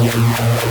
Yeah, yeah, yeah.